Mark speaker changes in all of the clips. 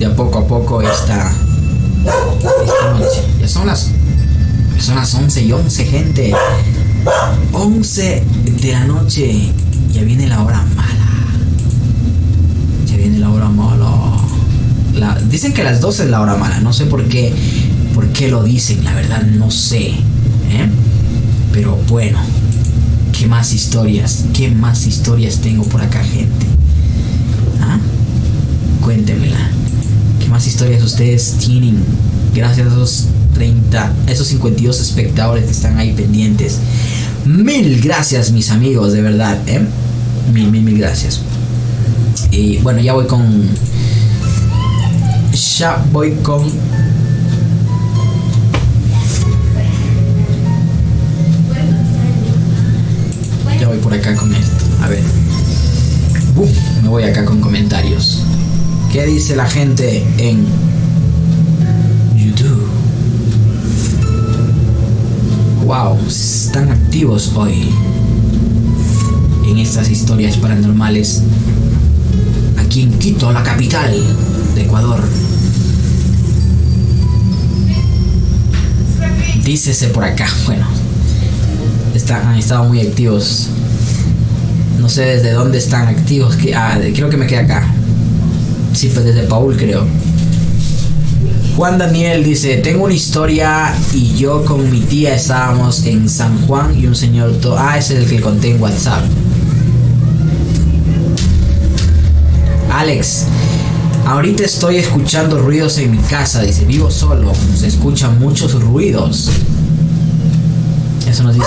Speaker 1: de a poco a poco esta, esta noche. Ya son las, son las 11 y 11, gente. 11 de la noche. Ya viene la hora mala. Ya viene la hora mala. La, dicen que las 12 es la hora mala. No sé por qué, por qué lo dicen. La verdad no sé. ¿eh? Pero bueno. ¿Qué más historias? ¿Qué más historias tengo por acá, gente? ¿Ah? Cuéntemela. ¿Qué más historias ustedes tienen? Gracias a esos 30, esos 52 espectadores que están ahí pendientes. Mil gracias, mis amigos, de verdad, ¿eh? Mil, mil, mil gracias. Y bueno, ya voy con. Ya voy con. Ya voy por acá con esto. A ver. Bum, me voy acá con comentarios. ¿Qué dice la gente en YouTube? Wow, están activos hoy en estas historias paranormales aquí en Quito, la capital de Ecuador. Dícese por acá, bueno, están, han estado muy activos. No sé desde dónde están activos, ah, creo que me queda acá. Sí, pues desde Paul creo. Juan Daniel dice, tengo una historia y yo con mi tía estábamos en San Juan y un señor... To ah, es el que conté en WhatsApp. Alex, ahorita estoy escuchando ruidos en mi casa, dice, vivo solo, se escuchan muchos ruidos. Eso nos dice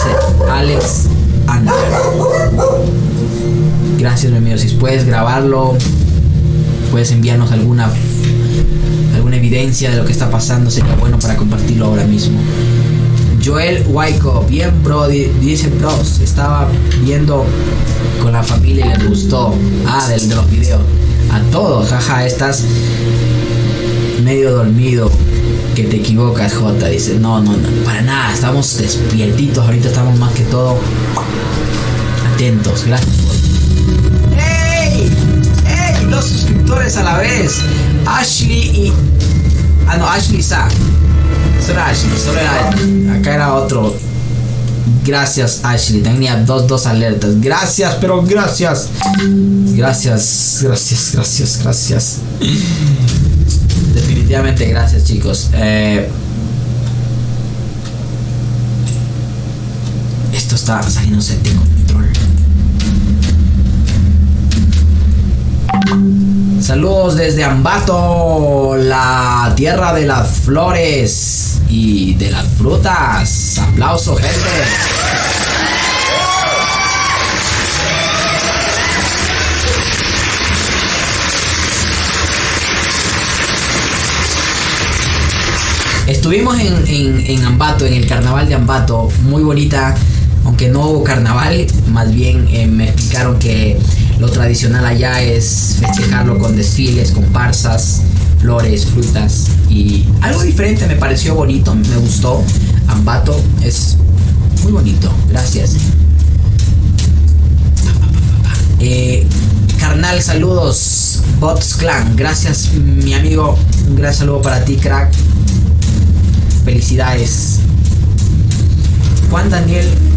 Speaker 1: Alex Ander. Gracias, mi amigo. Si puedes grabarlo, puedes enviarnos alguna alguna evidencia de lo que está pasando, sería bueno para compartirlo ahora mismo. Joel Waiko, bien bro, dice bros, estaba viendo con la familia y les gustó. Ah, del de los videos. A todos, jaja, estás medio dormido. Que te equivocas, J. Dice, no, no, no, para nada, estamos despiertitos, ahorita estamos más que todo atentos. Gracias. Dos suscriptores a la vez. Ashley y. Ah, no, Ashley Sa. Solo Ashley, solo era. Acá era otro. Gracias, Ashley. Tenía dos, dos alertas. Gracias, pero gracias. Gracias, gracias, gracias, gracias. Definitivamente gracias, chicos. Eh, esto está saliéndose de Saludos desde Ambato, la tierra de las flores y de las frutas. Aplauso, gente. Estuvimos en, Ambato, en el carnaval de Ambato, muy bonita, aunque no hubo carnaval, más bien eh, me explicaron que lo tradicional allá es festejarlo con desfiles, comparsas, flores, frutas y algo diferente me pareció bonito, me gustó. Ambato es muy bonito, gracias. Eh, carnal, saludos, Bots Clan, gracias mi amigo, un gran saludo para ti, crack. Felicidades. Juan Daniel.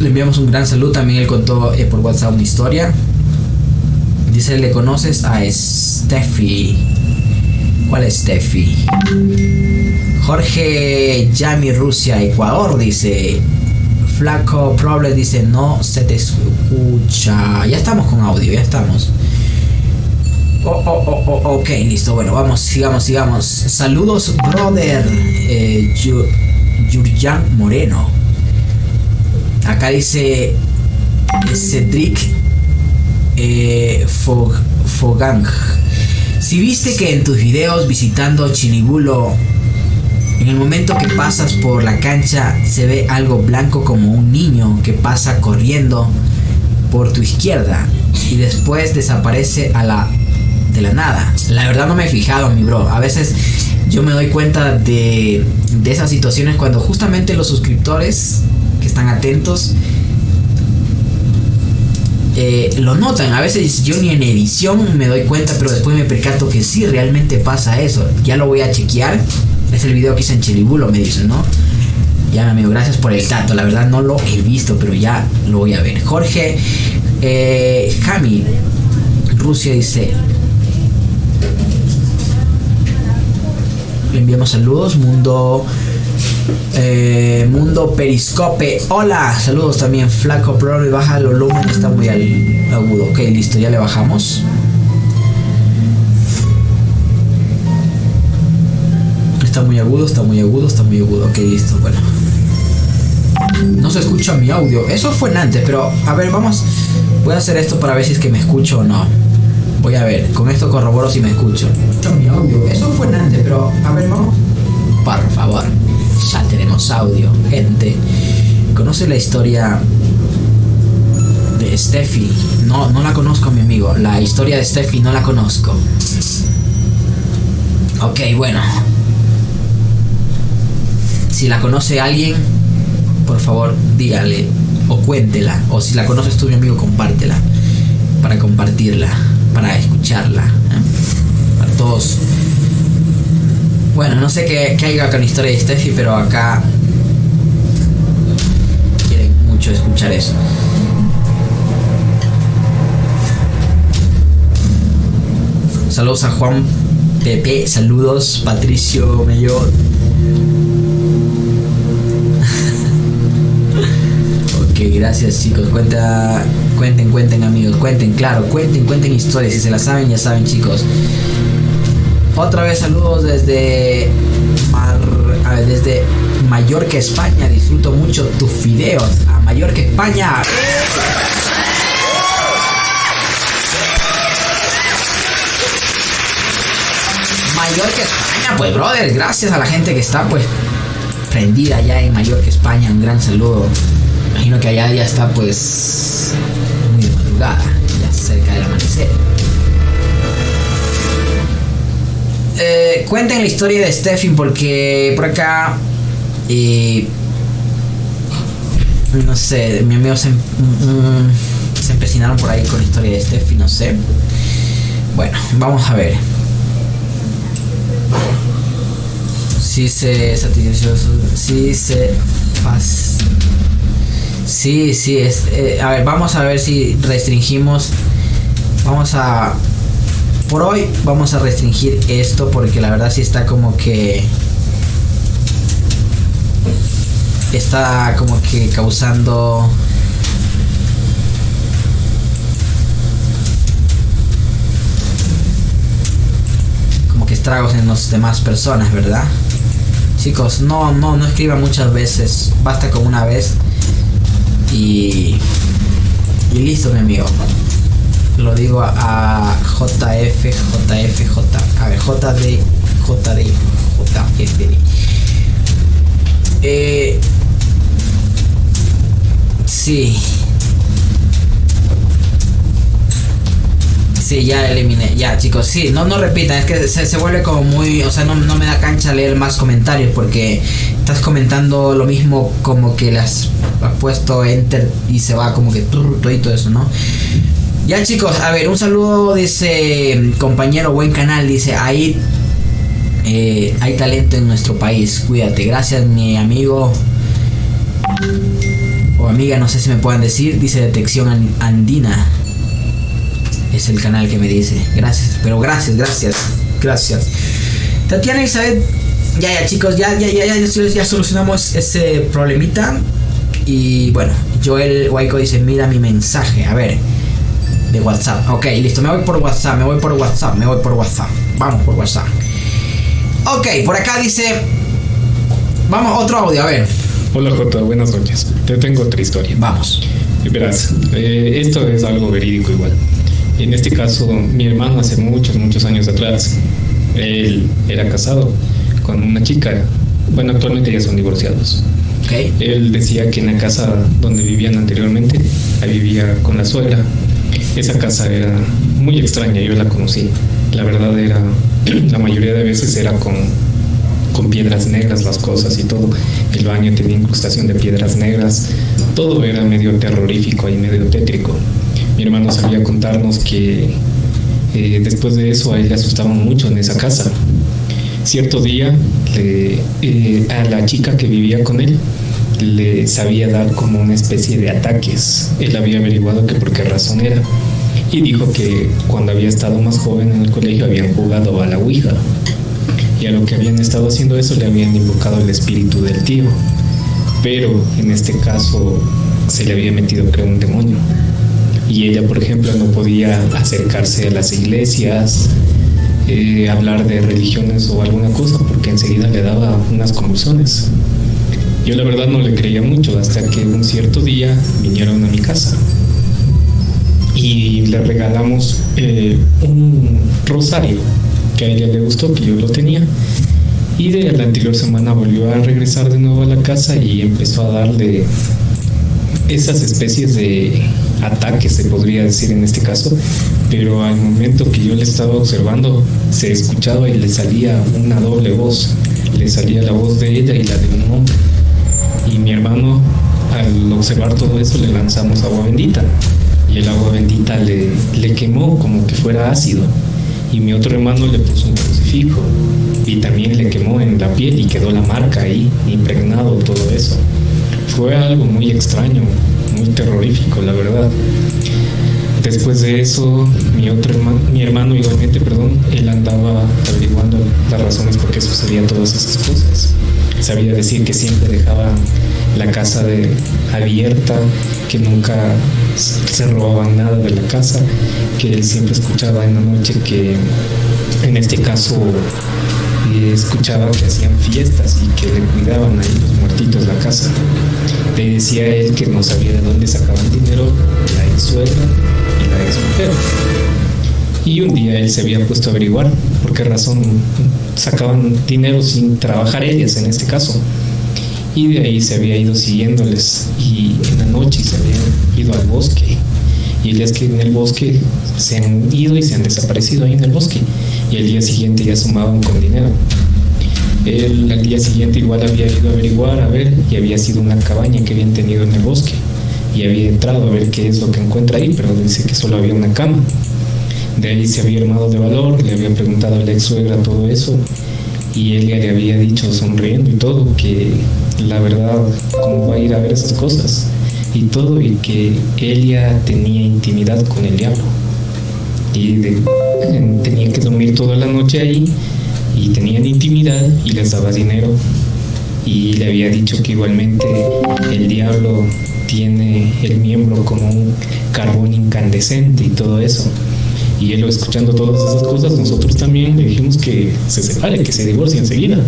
Speaker 1: Le enviamos un gran saludo. También él contó eh, por WhatsApp una historia. Dice, ¿le conoces a Steffi? ¿Cuál es Steffi? Jorge Yami Rusia, Ecuador, dice. Flaco Problem dice, no se te escucha. Ya estamos con audio, ya estamos. Oh, oh, oh, oh, ok, listo. Bueno, vamos, sigamos, sigamos. Saludos, brother. Eh, Yurjan Moreno. Acá dice Cedric eh, Fogang. Si viste que en tus videos visitando Chinibulo, en el momento que pasas por la cancha se ve algo blanco como un niño que pasa corriendo por tu izquierda y después desaparece a la de la nada. La verdad no me he fijado, mi bro. A veces yo me doy cuenta de, de esas situaciones cuando justamente los suscriptores que están atentos eh, lo notan. A veces yo ni en edición me doy cuenta, pero después me percato que sí, realmente pasa eso. Ya lo voy a chequear. Es el video que hice en Chilibulo, me dicen, ¿no? Ya, amigo, gracias por el dato. La verdad no lo he visto, pero ya lo voy a ver. Jorge eh, Jami, Rusia dice. Le enviamos saludos. Mundo. Eh, mundo Periscope. Hola, saludos también. Flaco Pro y baja el volumen, está muy agudo. Ok, listo, ya le bajamos. Está muy agudo, está muy agudo, está muy agudo. Ok, listo, bueno. No se escucha mi audio. Eso fue en antes, pero a ver, vamos. Voy a hacer esto para ver si es que me escucho o no. Voy a ver, con esto corroboro si me escucho. Mi audio. Eso fue en antes, pero a ver, vamos. Por favor, ya tenemos audio, gente. ¿Conoce la historia de Steffi? No, no la conozco, mi amigo. La historia de Steffi no la conozco. Ok, bueno. Si la conoce alguien, por favor, dígale o cuéntela. O si la conoces tú, mi amigo, compártela. Para compartirla, para escucharla. ¿eh? Para todos. Bueno, no sé qué, qué hay con la historia de Steffi, pero acá quieren mucho escuchar eso. Saludos a Juan Pepe, saludos Patricio Mayor. gracias chicos. Cuenta, cuenten, cuenten amigos, cuenten, claro, cuenten, cuenten historias. Si se las saben, ya saben chicos. Otra vez saludos desde desde Mallorca, España. Disfruto mucho tus videos. A Mallorca, España. Mallorca, España, pues brother, gracias a la gente que está pues prendida ya en Mallorca, España. Un gran saludo imagino que allá ya está pues muy madrugada, Eh, cuenten la historia de Steffi porque por acá eh, no sé, mi amigo se, mm, se empecinaron por ahí con la historia de Steffi, no sé. Bueno, vamos a ver. Si se satisfació, si se Sí, sí, es, eh, a ver, vamos a ver si restringimos. Vamos a... Por hoy vamos a restringir esto porque la verdad sí está como que... Está como que causando... Como que estragos en las demás personas, ¿verdad? Chicos, no, no, no escriban muchas veces. Basta con una vez. Y, y listo, mi amigo. Lo digo a, JF, JF, J. A ver, JD, JD, JFD. Eh, sí. Sí, ya eliminé. Ya, chicos, sí, no, no repitan. Es que se, vuelve como muy. O sea, no, no, me da cancha leer más comentarios porque estás comentando lo mismo como que las has puesto enter y se va como que todo y todo eso, ¿no? Ya, chicos, a ver, un saludo, dice compañero, buen canal. Dice, ahí eh, hay talento en nuestro país. Cuídate. Gracias, mi amigo o amiga, no sé si me puedan decir. Dice Detección Andina es el canal que me dice. Gracias, pero gracias, gracias, gracias. Tatiana Elizabeth, ya, ya, chicos, ya, ya, ya, ya, ya solucionamos ese problemita. Y bueno, Joel Waiko dice: Mira mi mensaje, a ver, de WhatsApp. Ok, listo, me voy por WhatsApp, me voy por WhatsApp, me voy por WhatsApp. Vamos por WhatsApp. Ok, por acá dice: Vamos, otro audio, a ver.
Speaker 2: Hola Jota, buenas noches. Te tengo otra historia.
Speaker 1: Vamos.
Speaker 2: Verás, eh, esto es algo verídico igual. En este caso, mi hermano hace muchos, muchos años atrás, él era casado con una chica. Bueno, actualmente ya son divorciados.
Speaker 1: Okay.
Speaker 2: Él decía que en la casa donde vivían anteriormente, ahí vivía con la suegra. Esa casa era muy extraña, yo la conocí. La verdad era, la mayoría de veces era con, con piedras negras las cosas y todo. El baño tenía incrustación de piedras negras. Todo era medio terrorífico y medio tétrico. mi hermano sabía contarnos que eh, después de eso a él le asustaban mucho en esa casa. Cierto día eh, a la chica que vivía con él le sabía dar como una especie de ataques. Él había averiguado que por qué razón era. Y dijo que cuando había estado más joven en el colegio habían jugado a la Ouija. Y a lo que habían estado haciendo eso le habían invocado el espíritu del tío. Pero en este caso se le había metido creo un demonio. Y ella, por ejemplo, no podía acercarse a las iglesias, eh, hablar de religiones o alguna cosa, porque enseguida le daba unas convulsiones. Yo la verdad no le creía mucho hasta que un cierto día vinieron a mi casa y le regalamos eh, un rosario que a ella le gustó, que yo lo tenía. Y de la anterior semana volvió a regresar de nuevo a la casa y empezó a darle esas especies de ataques, se podría decir en este caso, pero al momento que yo le estaba observando, se escuchaba y le salía una doble voz, le salía la voz de ella y la de un hombre. Y mi hermano, al observar todo eso, le lanzamos agua bendita y el agua bendita le, le quemó como que fuera ácido. Y mi otro hermano le puso un crucifijo y también le quemó en la piel y quedó la marca ahí, impregnado todo eso. Fue algo muy extraño, muy terrorífico, la verdad. Después de eso, mi otro hermano, mi hermano igualmente, perdón, él andaba averiguando las razones por qué sucedían todas esas cosas. Sabía decir que siempre dejaba la casa abierta, que nunca se robaban nada de la casa, que él siempre escuchaba en la noche que en este caso eh, escuchaba que hacían fiestas y que le cuidaban ahí los muertitos la casa. Le decía él que no sabía de dónde sacaban dinero la ex suegra y la ex mujer. Y un día él se había puesto a averiguar por qué razón sacaban dinero sin trabajar ellas en este caso. Y de ahí se había ido siguiéndoles. Y en la noche se habían ido al bosque. Y él es que en el bosque se han ido y se han desaparecido ahí en el bosque. Y el día siguiente ya sumaban con dinero. Él al día siguiente igual había ido a averiguar, a ver, y había sido una cabaña que habían tenido en el bosque. Y había entrado a ver qué es lo que encuentra ahí, pero dice que solo había una cama. De ahí se había armado de valor, le había preguntado a la ex suegra todo eso y él ya le había dicho sonriendo y todo que la verdad, cómo va a ir a ver esas cosas y todo, y que ella tenía intimidad con el diablo. Y tenía que dormir toda la noche ahí y tenían intimidad y les daba dinero. Y le había dicho que igualmente el diablo tiene el miembro como un carbón incandescente y todo eso. Y él escuchando todas esas cosas, nosotros también le dijimos que se separe, que se divorcie enseguida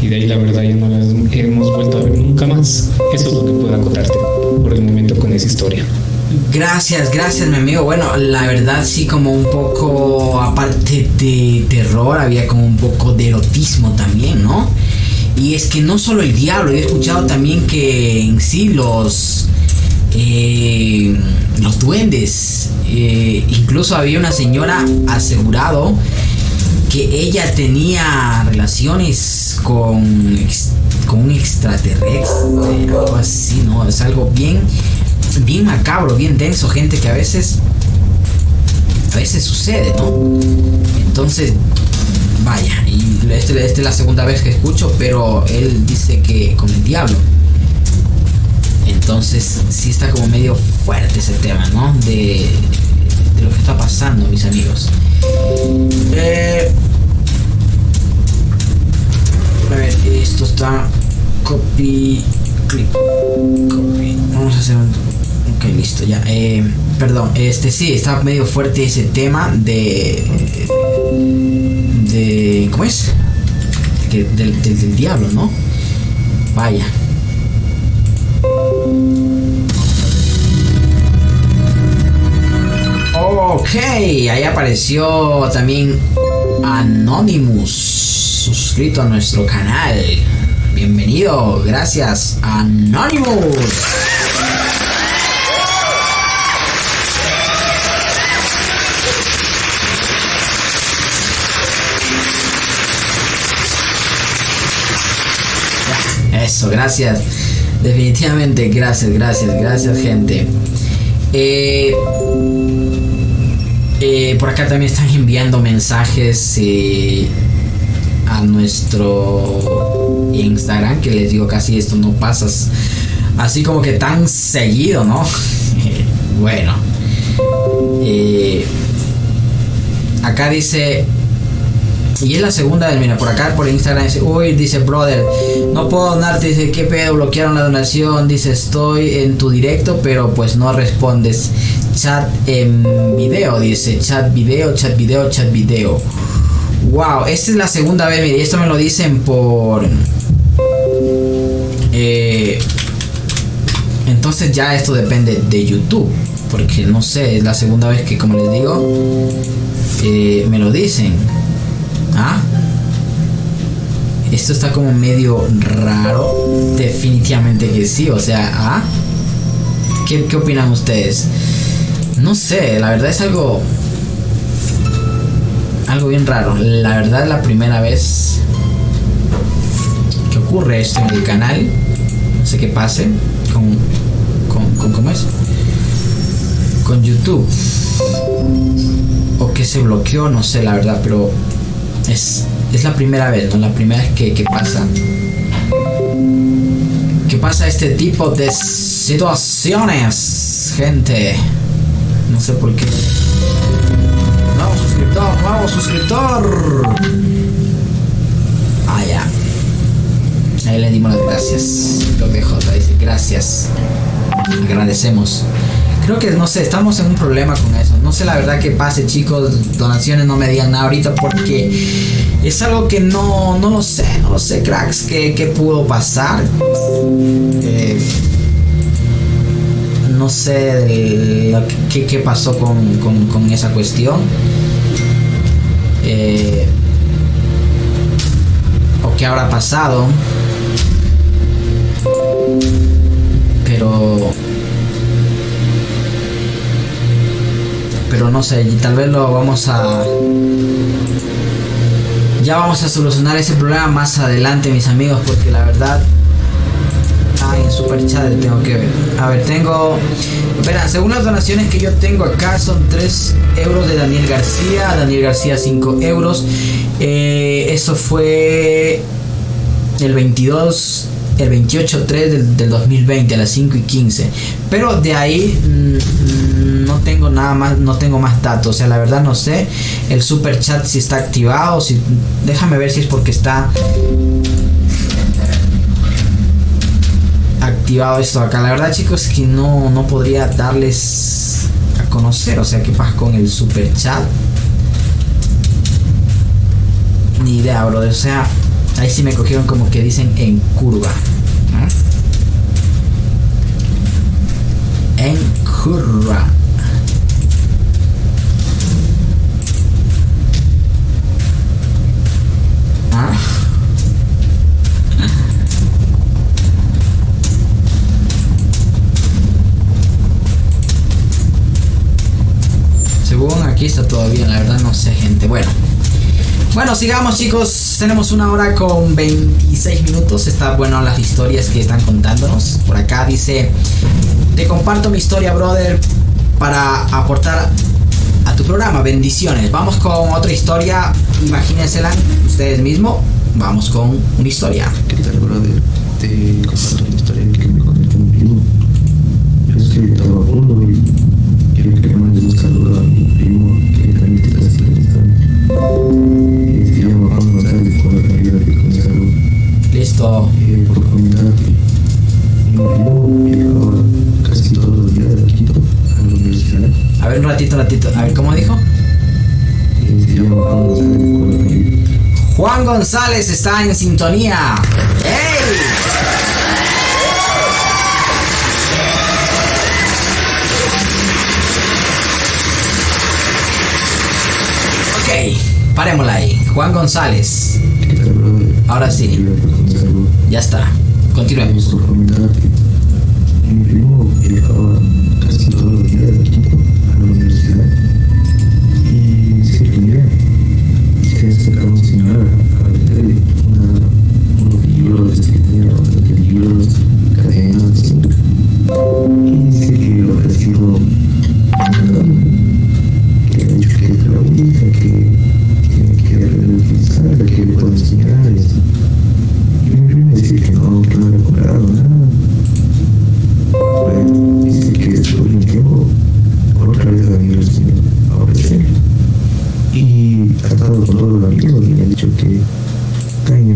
Speaker 2: y de ahí la verdad ya no las hemos vuelto a ver nunca más. Eso es lo que puedo acotarte por el momento con esa historia.
Speaker 1: Gracias, gracias mi amigo. Bueno, la verdad sí como un poco, aparte de terror, había como un poco de erotismo también, ¿no? Y es que no solo el diablo, he escuchado también que en sí los... Eh, los duendes, eh, incluso había una señora asegurado que ella tenía relaciones con, con un extraterrestre, algo así, ¿no? Es algo bien, bien macabro, bien denso, gente que a veces, a veces sucede, ¿no? Entonces, vaya, y esta este es la segunda vez que escucho, pero él dice que con el diablo. Entonces, sí está como medio fuerte ese tema, ¿no? De, de lo que está pasando, mis amigos. Eh, a ver, esto está copy, clip, copy. Vamos a hacer un. Ok, listo, ya. Eh, perdón, este sí, está medio fuerte ese tema de. de ¿Cómo es? del, del, del diablo, ¿no? Vaya. Ok, ahí apareció también Anonymous, suscrito a nuestro canal. Bienvenido, gracias Anonymous. Eso, gracias. Definitivamente, gracias, gracias, gracias gente. Eh, eh, por acá también están enviando mensajes eh, a nuestro Instagram, que les digo casi esto no pasas así como que tan seguido, ¿no? bueno. acá dice y es la segunda mira, por acá por Instagram dice, uy, dice, brother, no puedo donarte, dice, ¿qué pedo? Bloquearon la donación, dice, estoy en tu directo, pero pues no respondes. Chat en video, dice, chat video, chat video, chat video. Wow, esta es la segunda vez, mire, esto me lo dicen por... Eh, entonces ya esto depende de YouTube, porque no sé, es la segunda vez que, como les digo, eh, me lo dicen. ¿Ah? Esto está como medio raro. Definitivamente que sí. O sea, ¿ah? ¿Qué, ¿Qué opinan ustedes? No sé, la verdad es algo. Algo bien raro. La verdad es la primera vez que ocurre esto en el canal. No sé qué pase con. con, con ¿Cómo es? Con YouTube. O que se bloqueó, no sé la verdad, pero es, es la primera vez, ¿no? La primera vez que, que pasa. Que pasa este tipo de situaciones, gente. No sé por qué. Nuevo suscriptor, nuevo suscriptor. Ah, ya. Ahí le dimos las gracias. Lo dejo, dice gracias. Agradecemos. Creo que, no sé, estamos en un problema con eso. No sé la verdad que pase, chicos. Donaciones no me digan nada ahorita porque es algo que no, no lo sé, no lo sé, cracks. ¿Qué, pudo pasar? Eh, no sé qué, pasó con, esa cuestión. Eh, o qué habrá pasado. Pero pero no sé, y tal vez lo vamos a... Ya vamos a solucionar ese problema más adelante, mis amigos, porque la verdad... Ah, en super chat tengo que ver. A ver, tengo... Verán, según las donaciones que yo tengo acá son 3 euros de Daniel García, Daniel García 5 euros. Eh, eso fue el 22 el 28-3 del, del, 2020 a las 5 y 15. Pero de ahí mm, no tengo nada más, no tengo más datos. O sea, la verdad no sé el super chat si está activado. Si, déjame ver si es porque está activado esto acá. La verdad chicos que no, no podría darles a conocer. O sea, qué pasa con el super chat. Ni idea, bro. O sea, Ahí sí me cogieron como que dicen en curva. En curva. Está todavía, la verdad no sé gente. Bueno. Bueno, sigamos chicos. Tenemos una hora con 26 minutos. Está bueno las historias que están contándonos. Por acá dice, te comparto mi historia, brother, para aportar a tu programa. Bendiciones. Vamos con otra historia. Imagínensela ustedes mismos. Vamos con una historia.
Speaker 3: ¿Qué tal, brother? Te comparto una historia que me contó un A
Speaker 1: ver, un ratito, ratito. A ver, ¿cómo dijo?
Speaker 3: Juan González
Speaker 1: está en sintonía. ¡Ey! Parémosla ahí. Juan González. Ahora sí. Ya está. Continuemos.
Speaker 3: Mi primo viajaba casi todos los días Quito a la universidad y se reunía se sacaba un señor a vender unos libros que tenía libros, cadenas y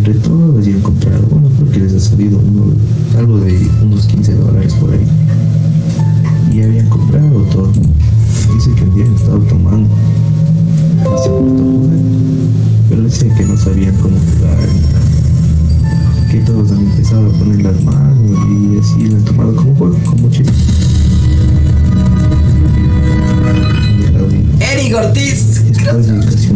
Speaker 3: entre todos y han comprado, bueno, porque les ha salido uno, algo de unos 15 dólares por ahí. Y habían comprado todo. Dice que un día estado tomando y se jugar, pero dice que no sabían cómo jugar. Que todos han empezado a poner las manos y así lo han tomado como juego, como chiste.
Speaker 1: Eric Ortiz.
Speaker 3: Después de casi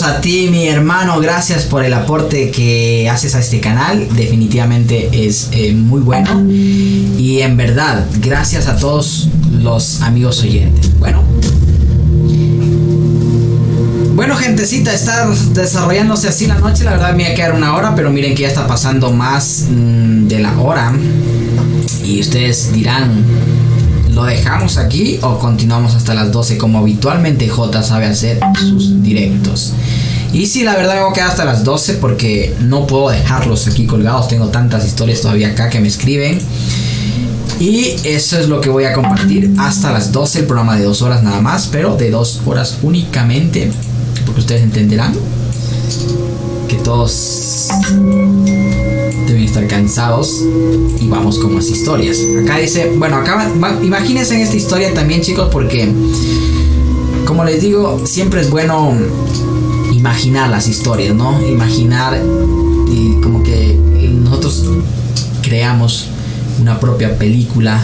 Speaker 3: A
Speaker 1: ti, mi hermano. Gracias por el aporte que haces a este canal. Definitivamente es eh, muy bueno. Y en verdad, gracias a todos los amigos oyentes. Bueno. Bueno, gentecita, está desarrollándose así la noche. La verdad me iba a quedar una hora, pero miren que ya está pasando más mm, de la hora. Y ustedes dirán, ¿lo dejamos aquí o continuamos hasta las 12 como habitualmente J sabe hacer sus directos? Y sí, la verdad me voy a quedar hasta las 12 porque no puedo dejarlos aquí colgados. Tengo tantas historias todavía acá que me escriben. Y eso es lo que voy a compartir hasta las 12, el programa de dos horas nada más, pero de dos horas únicamente, porque ustedes entenderán que todos deben estar cansados y vamos con más historias. Acá dice, bueno, acá imagínense en esta historia también chicos porque como les digo, siempre es bueno imaginar las historias, ¿no? Imaginar y como que nosotros creamos una propia película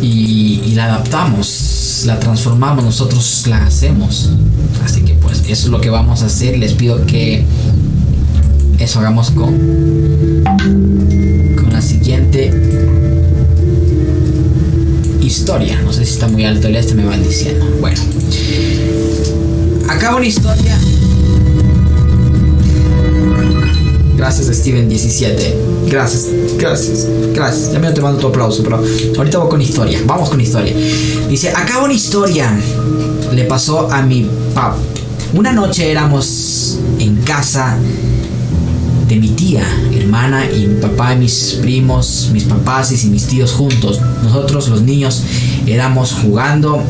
Speaker 1: y, y la adaptamos, la transformamos, nosotros la hacemos. Así que pues eso es lo que vamos a hacer. Les pido que eso hagamos con, con la siguiente historia. No sé si está muy alto el este, me van diciendo. Bueno, acaba una historia. Gracias Steven17. Gracias, gracias, gracias. Ya me te mando tu aplauso, pero ahorita voy con historia. Vamos con historia. Dice, acaba una historia. Le pasó a mi pap. Una noche éramos en casa de mi tía, hermana y mi papá y mis primos, mis papás y mis tíos juntos. Nosotros los niños éramos jugando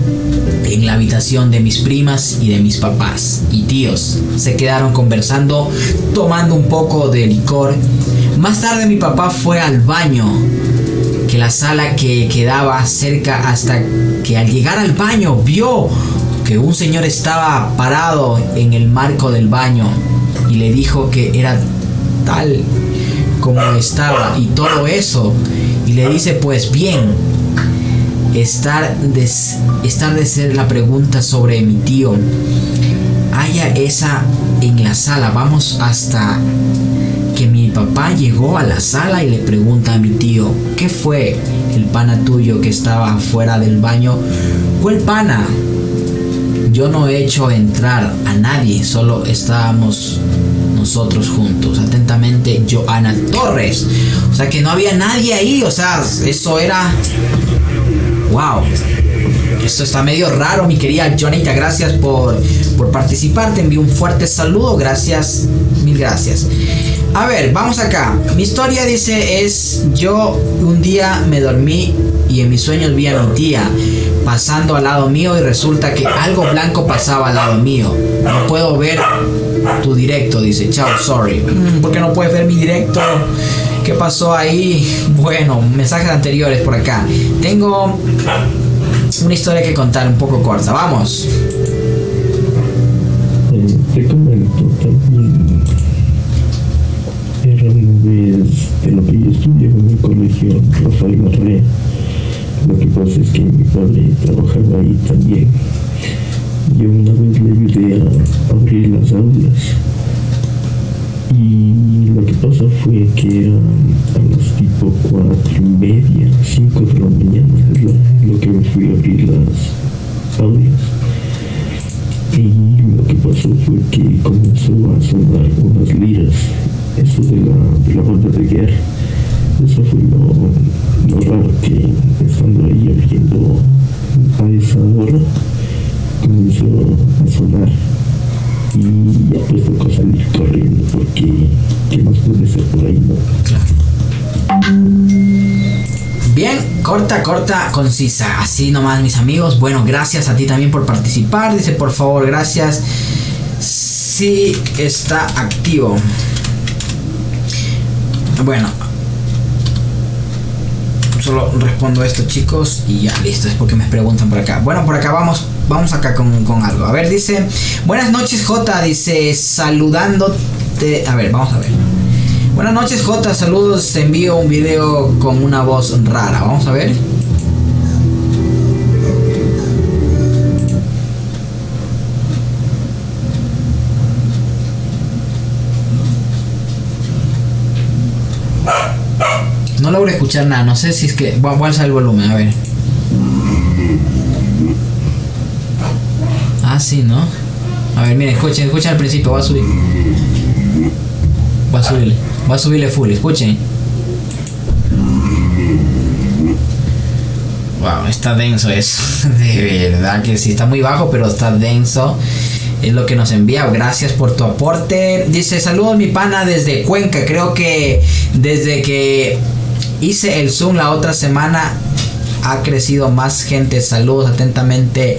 Speaker 1: en la habitación de mis primas y de mis papás y tíos. Se quedaron conversando, tomando un poco de licor. Más tarde mi papá fue al baño, que la sala que quedaba cerca hasta que al llegar al baño vio que un señor estaba parado en el marco del baño y le dijo que era tal como estaba y todo eso y le dice pues bien estar de, estar de ser la pregunta sobre mi tío haya esa en la sala vamos hasta que mi papá llegó a la sala y le pregunta a mi tío ¿qué fue el pana tuyo que estaba fuera del baño? ¿Cuál pana? Yo no he hecho entrar a nadie, solo estábamos nosotros juntos. Atentamente, Joana Torres. O sea que no había nadie ahí, o sea, eso era... ¡Wow! Esto está medio raro, mi querida Jonita. Gracias por, por participar. Te envío un fuerte saludo. Gracias, mil gracias. A ver, vamos acá. Mi historia dice es yo un día me dormí y en mis sueños vi a mi tía pasando al lado mío y resulta que algo blanco pasaba al lado mío. No puedo ver tu directo, dice. Chao, sorry. Mm, ¿Por qué no puedes ver mi directo? ¿Qué pasó ahí? Bueno, mensajes anteriores por acá. Tengo una historia que contar un poco corta. Vamos.
Speaker 3: Eh, te comento también. Era una vez en lo que yo estudiaba en el colegio Rafael Marrea. Lo que pasa es que mi padre trabajaba ahí Y lo que pasó fue que era a las tipo cuatro y media, cinco de la mañana, lo, lo que me fui a abrir
Speaker 1: corta, concisa. Así nomás, mis amigos. Bueno, gracias a ti también por participar. Dice, por favor, gracias. Sí, está activo. Bueno. Solo respondo esto, chicos. Y ya, listo. Es porque me preguntan por acá. Bueno, por acá vamos. Vamos acá con, con algo. A ver, dice. Buenas noches, J. Dice, saludándote. A ver, vamos a ver. Buenas noches, J. Saludos. Envío un video con una voz rara. Vamos a ver. Logro escuchar nada. No sé si es que. Voy a alzar el volumen, a ver. Ah, sí, ¿no? A ver, miren, escuchen, escuchen al principio. Voy a subir. Voy a subirle. Voy a subirle full, escuchen. Wow, está denso eso. De verdad que sí, está muy bajo, pero está denso. Es lo que nos envía. Gracias por tu aporte. Dice, saludos mi pana desde Cuenca. Creo que desde que hice el Zoom la otra semana ha crecido más gente. Saludos atentamente.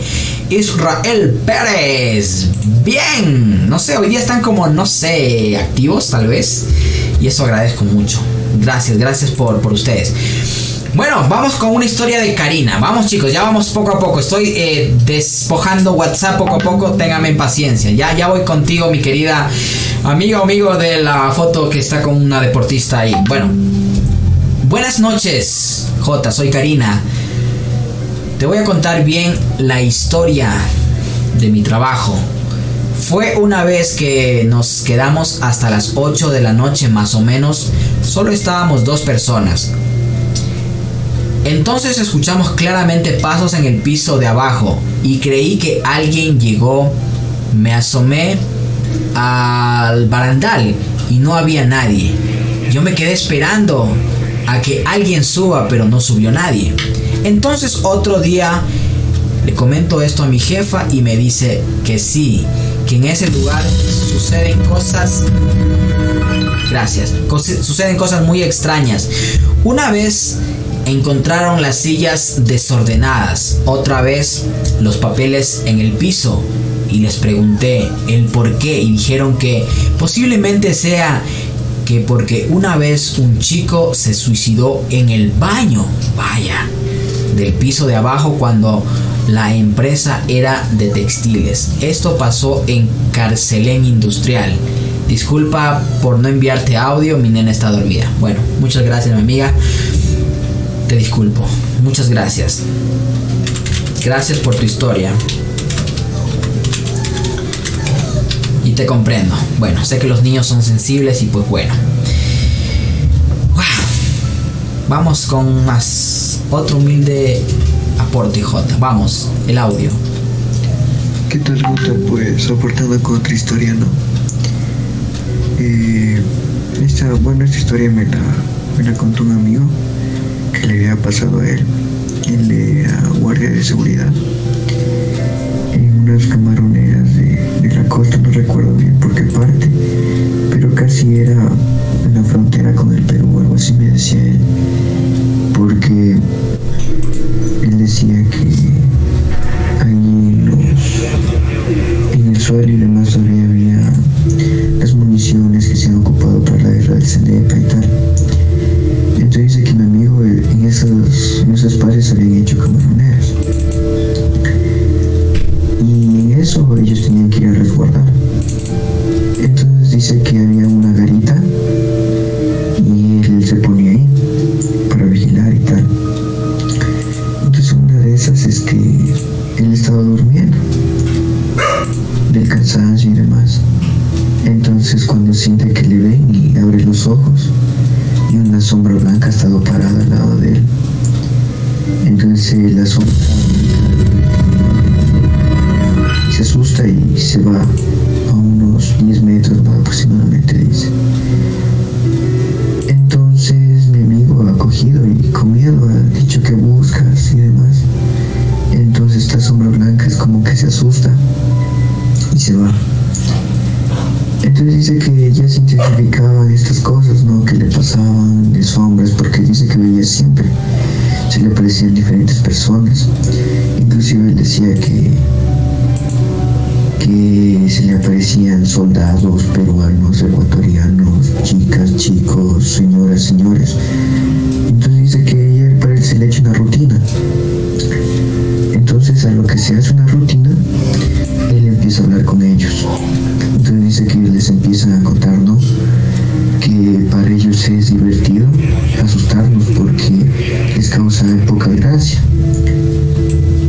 Speaker 1: Israel Pérez. Bien. No sé, hoy día están como, no sé, activos tal vez. Y eso agradezco mucho. Gracias, gracias por, por ustedes. Bueno, vamos con una historia de Karina. Vamos chicos, ya vamos poco a poco. Estoy eh, despojando WhatsApp poco a poco. Téngame paciencia. Ya, ya voy contigo, mi querida amiga amigo de la foto que está con una deportista ahí. Bueno, buenas noches, J. Soy Karina. Te voy a contar bien la historia de mi trabajo. Fue una vez que nos quedamos hasta las 8 de la noche más o menos. Solo estábamos dos personas. Entonces escuchamos claramente pasos en el piso de abajo y creí que alguien llegó. Me asomé al barandal y no había nadie. Yo me quedé esperando a que alguien suba, pero no subió nadie. Entonces otro día le comento esto a mi jefa y me dice que sí, que en ese lugar suceden cosas... Gracias. Suceden cosas muy extrañas. Una vez encontraron las sillas desordenadas, otra vez los papeles en el piso y les pregunté el por qué y dijeron que posiblemente sea que porque una vez un chico se suicidó en el baño, vaya, del piso de abajo cuando la empresa era de textiles. Esto pasó en Carcelén Industrial. Disculpa por no enviarte audio, mi nena está dormida. Bueno, muchas gracias mi amiga. Te disculpo. Muchas gracias. Gracias por tu historia. Te comprendo. Bueno, sé que los niños son sensibles y pues bueno. Vamos con más. Otro humilde aporte, J. Vamos, el audio.
Speaker 4: ¿Qué tal, Guta? Pues aportando con otra historia, ¿no? Eh, esta, bueno, esta historia me la, me la contó un amigo que le había pasado a él. Él era guardia de seguridad en unas camaroneras de de, la costa, no recuerdo bien por qué parte, pero casi era en la frontera con el Perú, algo así me decía él, porque él decía que allí en, los- en el suelo y demás todavía había las municiones que se han ocupado para la guerra del CNEPA y tal. Entonces dice que mi amigo en esos, en esos espacios habían hecho camaroneros. En eso ellos Entonces dice que ya se intensificaban estas cosas, ¿no? Que le pasaban de sombras, porque dice que veía siempre, se le aparecían diferentes personas. Inclusive él decía que, que se le aparecían soldados peruanos, ecuatorianos, chicas, chicos, señoras, señores. Entonces dice que ella se le echa una rutina. Entonces a lo que se hace una rutina, empieza a hablar con ellos. Entonces dice que les empiezan a contar, ¿no? Que para ellos es divertido asustarnos porque les causa poca gracia.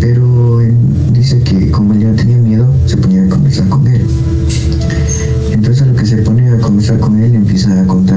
Speaker 4: Pero él dice que como él ya tenía miedo, se ponía a conversar con él. Entonces a lo que se pone a conversar con él, empieza a contar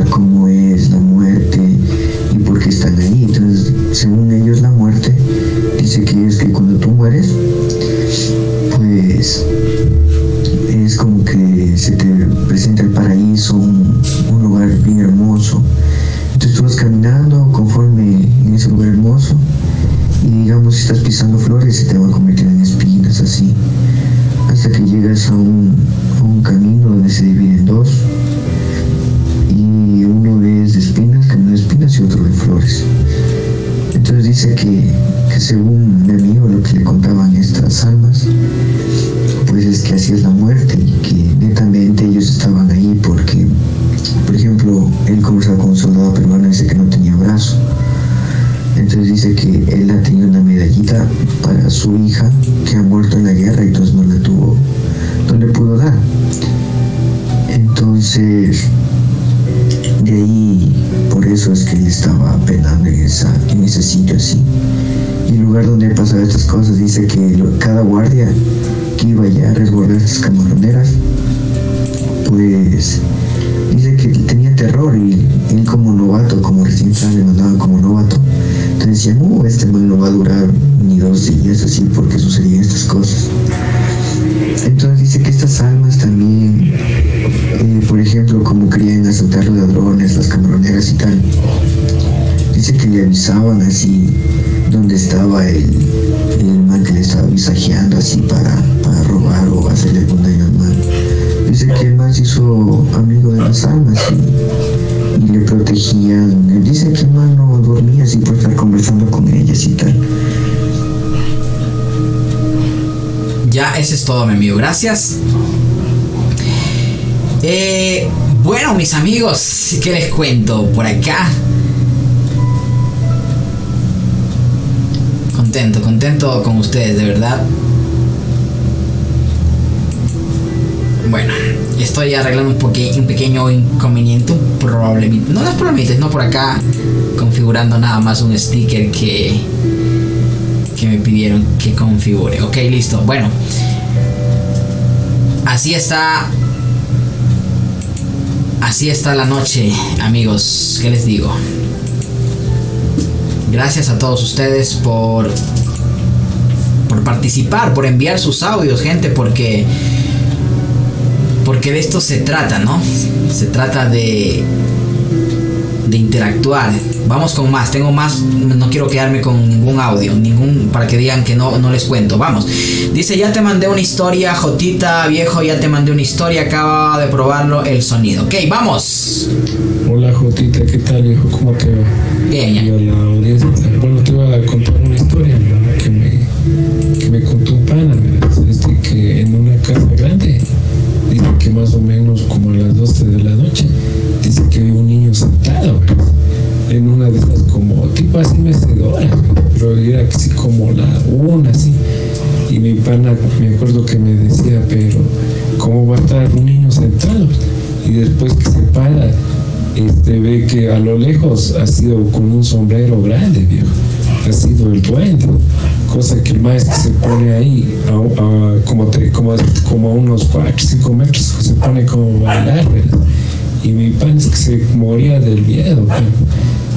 Speaker 4: es que él estaba penando en, esa, en ese sitio así. Y el lugar donde pasaba estas cosas dice que cada guardia que iba allá a resguardar estas camaroneras, pues dice que tenía terror y él como novato, como recién lo mandaban como novato. Entonces decían, uh, este man no va a durar ni dos días así porque sucedían estas cosas. Entonces dice que estas almas también, eh, por ejemplo, como querían asaltar los ladrones, las camaroneras y tal, dice que le avisaban así dónde estaba el, el man que le estaba visajeando así para, para robar o hacerle algún daño al man. Dice que el man se hizo amigo de las almas y, y le protegían. Dice que el man no dormía así por estar conversando con ellas y tal.
Speaker 1: Ya, ese es todo, mi amigo. Gracias. Eh, bueno, mis amigos, ¿qué les cuento? Por acá. Contento, contento con ustedes, de verdad. Bueno, estoy arreglando un, poque- un pequeño inconveniente, un. No, no es problemita, no por acá configurando nada más un sticker que, que me pidieron que configure. Ok, listo. Bueno, así está. Así está la noche, amigos. ¿Qué les digo? Gracias a todos ustedes por por participar, por enviar sus audios, gente, porque porque de esto se trata, ¿no? Se trata de de interactuar, Vamos con más, tengo más, no quiero quedarme con ningún audio, ningún para que digan que no, no les cuento. Vamos. Dice, ya te mandé una historia, Jotita, viejo, ya te mandé una historia, acaba de probarlo el sonido. Ok, vamos.
Speaker 2: Hola Jotita, ¿qué tal viejo? ¿Cómo te va?
Speaker 1: Bien, ya.
Speaker 2: La audiencia. Bueno, te voy a contar una historia ¿no? que, me, que me contó un pana. Este, que en una casa grande, dice que más o menos como a las 12 de la noche, dice que había un niño sentado, ¿verdad? En una de esas como tipo así mecedora, pero era así como la una así. Y mi pana, me acuerdo que me decía, pero ¿cómo va a estar un niño sentado? Y después que se para, este, ve que a lo lejos ha sido con un sombrero grande, viejo. Ha sido el duende. Cosa que el maestro se pone ahí, como, te- como, como a unos 4, 5 metros, se pone como bailar, ¿verdad? Y mi pan es que se moría del miedo.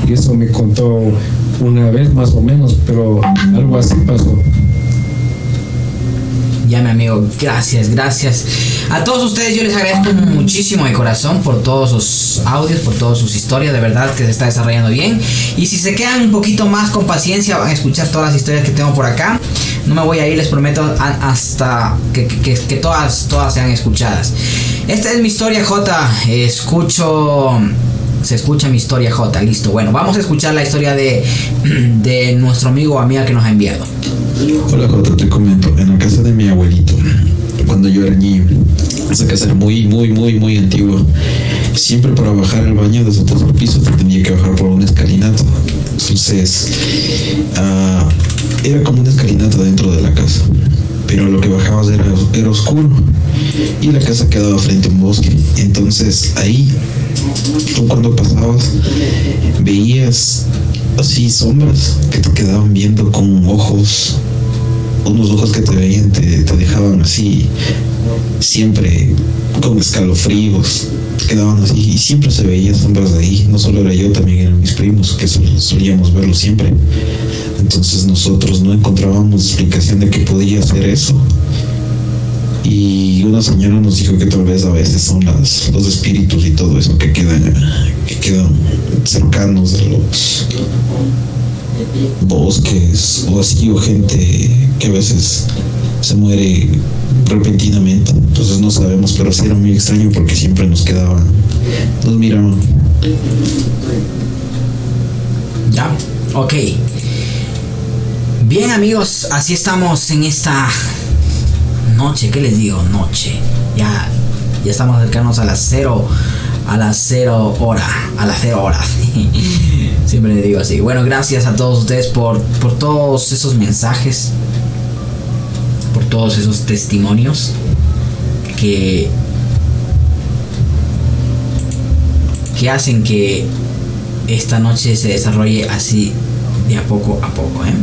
Speaker 2: Y eso me contó una vez más o menos, pero algo así pasó.
Speaker 1: Ya, mi amigo, gracias, gracias. A todos ustedes yo les agradezco muchísimo de corazón por todos sus audios, por todas sus historias, de verdad que se está desarrollando bien. Y si se quedan un poquito más con paciencia, van a escuchar todas las historias que tengo por acá. No me voy a ir, les prometo, hasta que- que todas, todas sean escuchadas. Esta es mi historia, J. Escucho... Se escucha mi historia, J. Listo. Bueno, vamos a escuchar la historia de, de nuestro amigo o amiga que nos ha enviado.
Speaker 5: Hola Jota, te comento, en la casa de mi abuelito, cuando yo era niño, esa casa era muy, muy, muy, muy antigua. Siempre para bajar al baño desde el tercer piso te tenía que bajar por una escalinata. Entonces, ah, era como una escalinata dentro de la casa, pero lo que bajabas era, era oscuro y la casa quedaba frente a un bosque. Entonces ahí, tú cuando pasabas, veías así sombras que te quedaban viendo con ojos, unos ojos que te veían, te, dejaban así, siempre con escalofríos, quedaban así y siempre se veían sombras de ahí. No solo era yo, también eran mis primos, que sol- solíamos verlo siempre. Entonces nosotros no encontrábamos explicación de qué podía ser eso. Y una señora nos dijo que tal vez a veces son los espíritus y todo eso que quedan, que quedan cercanos de los bosques o así, o gente que a veces se muere repentinamente. Entonces no sabemos, pero sí era muy extraño porque siempre nos quedaban, nos miraban.
Speaker 1: Ya, ok. Bien amigos, así estamos en esta noche, ¿qué les digo? Noche. Ya, ya estamos acercándonos a las cero, a las cero hora, a las cero horas. Siempre les digo así. Bueno, gracias a todos ustedes por, por todos esos mensajes, por todos esos testimonios que que hacen que esta noche se desarrolle así de a poco a poco, ¿eh?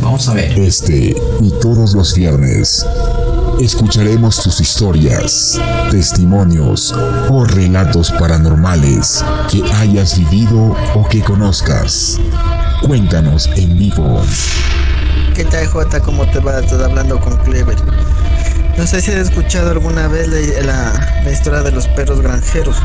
Speaker 1: Vamos a ver.
Speaker 6: Este y todos los viernes escucharemos tus historias, testimonios o relatos paranormales que hayas vivido o que conozcas. Cuéntanos en vivo.
Speaker 7: ¿Qué tal, Jota? ¿Cómo te va? Estás hablando con Clever. No sé si has escuchado alguna vez la, la- la historia de los perros granjeros.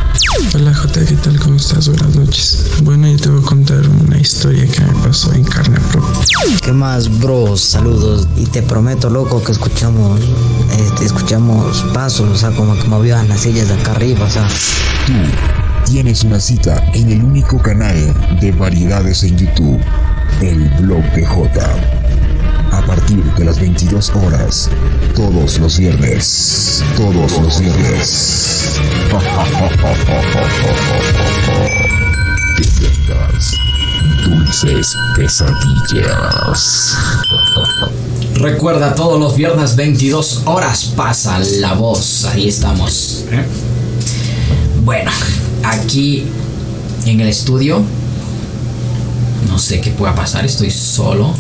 Speaker 8: Hola Jota, ¿qué tal? ¿Cómo estás? Buenas noches. Bueno, yo te voy a contar una historia que me pasó en carne propia.
Speaker 9: ¿Qué más, bros? Saludos. Y te prometo, loco, que escuchamos, este, escuchamos pasos, o sea, como que movían las sillas de acá arriba, o sea.
Speaker 6: Tú tienes una cita en el único canal de variedades en YouTube, el blog de J. A partir de las 22 horas, todos los viernes, todos los viernes. Que tengas dulces pesadillas.
Speaker 1: Recuerda, todos los viernes 22 horas pasa la voz. Ahí estamos. ¿eh? Bueno, aquí en el estudio. No sé qué pueda pasar, estoy solo.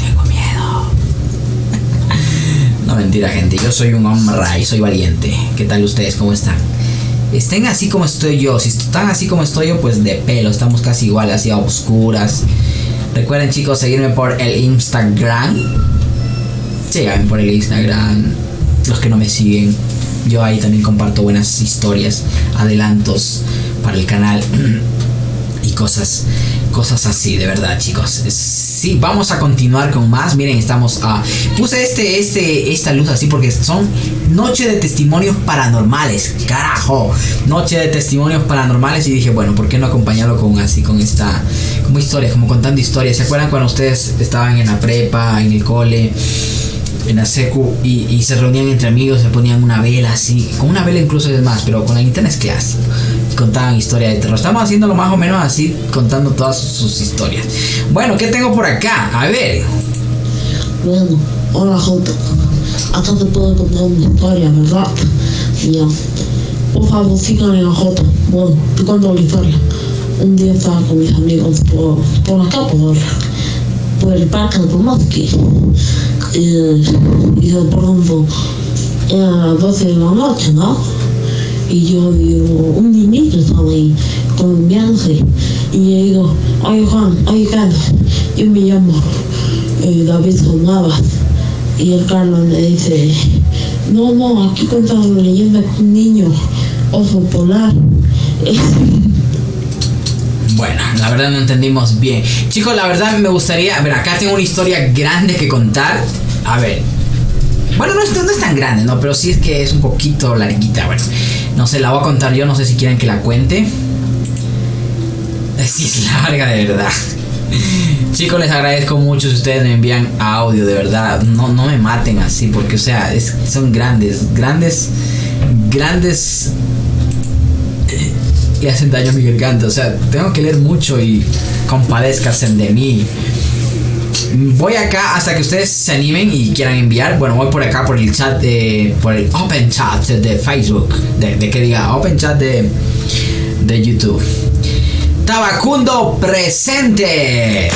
Speaker 1: Tengo miedo. No mentira, gente. Yo soy un hombre y soy valiente. ¿Qué tal ustedes? ¿Cómo están? Estén así como estoy yo. Si están así como estoy yo, pues de pelo. Estamos casi igual, así a oscuras. Recuerden chicos seguirme por el Instagram. Síganme por el Instagram. Los que no me siguen. Yo ahí también comparto buenas historias, adelantos para el canal y cosas cosas así, de verdad, chicos. Sí, vamos a continuar con más. Miren, estamos a. Puse este, este, esta luz así porque son noche de testimonios paranormales. Carajo. Noche de testimonios paranormales. Y dije, bueno, ¿por qué no acompañarlo con así, con esta. como historias, como contando historias? ¿Se acuerdan cuando ustedes estaban en la prepa, en el cole? en la secu y, se reunían entre amigos, se ponían una vela así, con una vela incluso es más, pero con la linterna es clásico. Contaban historias de terror. Estamos haciéndolo más o menos así, contando todas sus historias. Bueno, ¿qué tengo por acá? A ver.
Speaker 10: Bueno, hola Jota. Acá te puedo contar una historia, ¿verdad? Ya. Por favor, síganme a Jota. Bueno, te cuento la historia. Un día estaba con mis amigos por, por acá, por, por el parque de Tomaski y, y de pronto era las 12 de la noche, ¿no? Y yo digo, un niñito estaba con mi ángel. Y yo digo, oye Juan, oye Carlos, yo me llamo eh, David Sonabas. Y el Carlos me dice, no, no, aquí cuentan la leyenda de un niño oso polar.
Speaker 1: Bueno, la verdad no entendimos bien. Chicos, la verdad me gustaría. A ver, acá tengo una historia grande que contar. A ver. Bueno, no es, es tan grande, ¿no? Pero sí es que es un poquito larguita. Bueno, no sé, la voy a contar yo. No sé si quieren que la cuente. Sí, es larga de verdad. Chicos, les agradezco mucho si ustedes me envían audio, de verdad. No, no me maten así, porque, o sea, son grandes, grandes, grandes y hacen daño a mi garganta. O sea, tengo que leer mucho y compadezcanse de mí. Voy acá hasta que ustedes se animen y quieran enviar. Bueno, voy por acá por el chat de. por el open chat de Facebook. De, que diga open chat de, de YouTube. Tabacundo presente.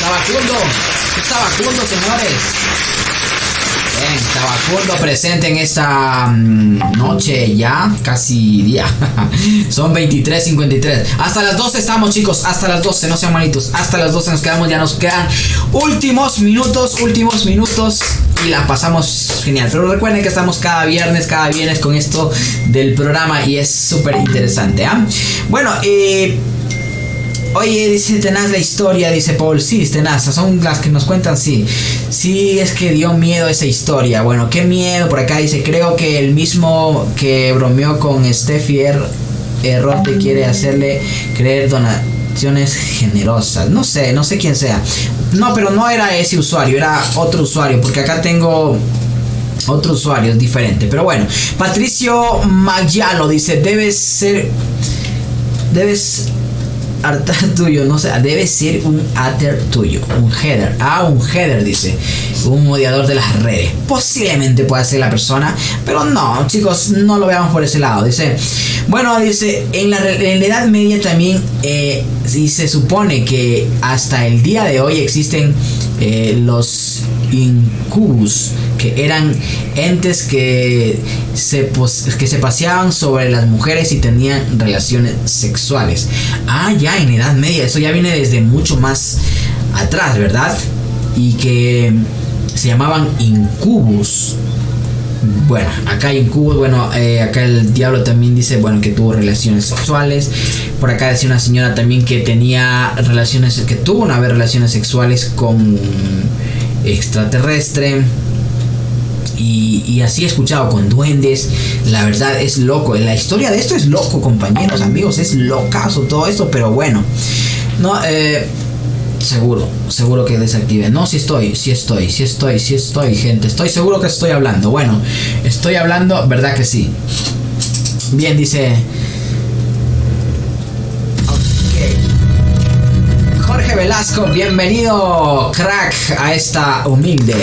Speaker 1: Tabacundo. Tabacundo, señores. Bien, Tabacundo presente en esta mm, noche ya, casi día. Son 23.53. Hasta las 12 estamos, chicos. Hasta las 12, no sean manitos. Hasta las 12 nos quedamos, ya nos quedan últimos minutos, últimos minutos. Y la pasamos genial. Pero recuerden que estamos cada viernes, cada viernes con esto del programa y es súper interesante. ¿ah? Bueno, eh Oye, dice Tenaz la historia, dice Paul. Sí, Tenaz, son las que nos cuentan, sí. Sí, es que dio miedo esa historia. Bueno, qué miedo. Por acá dice, creo que el mismo que bromeó con Steffi Error te quiere hacerle creer donaciones generosas. No sé, no sé quién sea. No, pero no era ese usuario, era otro usuario. Porque acá tengo otro usuario, es diferente. Pero bueno, Patricio Magyalo dice, debes ser... Debes altar tuyo, no sé, debe ser un alter tuyo, un header. Ah, un header dice, un modiador de las redes. Posiblemente pueda ser la persona, pero no, chicos, no lo veamos por ese lado. Dice, bueno, dice, en la, Edad Media también eh, se supone que hasta el día de hoy existen eh, los incubus, que eran entes que se, que se paseaban sobre las mujeres y tenían relaciones sexuales. Ah, ya en Edad Media, eso ya viene desde mucho más atrás, ¿verdad? Y que se llamaban incubus. Bueno, acá hay incubus, bueno, eh, acá el diablo también dice, bueno, que tuvo relaciones sexuales. Por acá decía una señora también que tenía relaciones, que tuvo una vez relaciones sexuales con extraterrestre. Y, y, así he escuchado con duendes. La verdad es loco. La historia de esto es loco, compañeros, amigos. Es locazo todo esto, pero bueno. No, eh, seguro, seguro que desactive. No, si estoy, si estoy, si estoy, si estoy, gente. Estoy seguro que estoy hablando. Bueno, estoy hablando, ¿verdad que sí? Bien, dice. Jorge Velasco, bienvenido, crack, a esta humilde.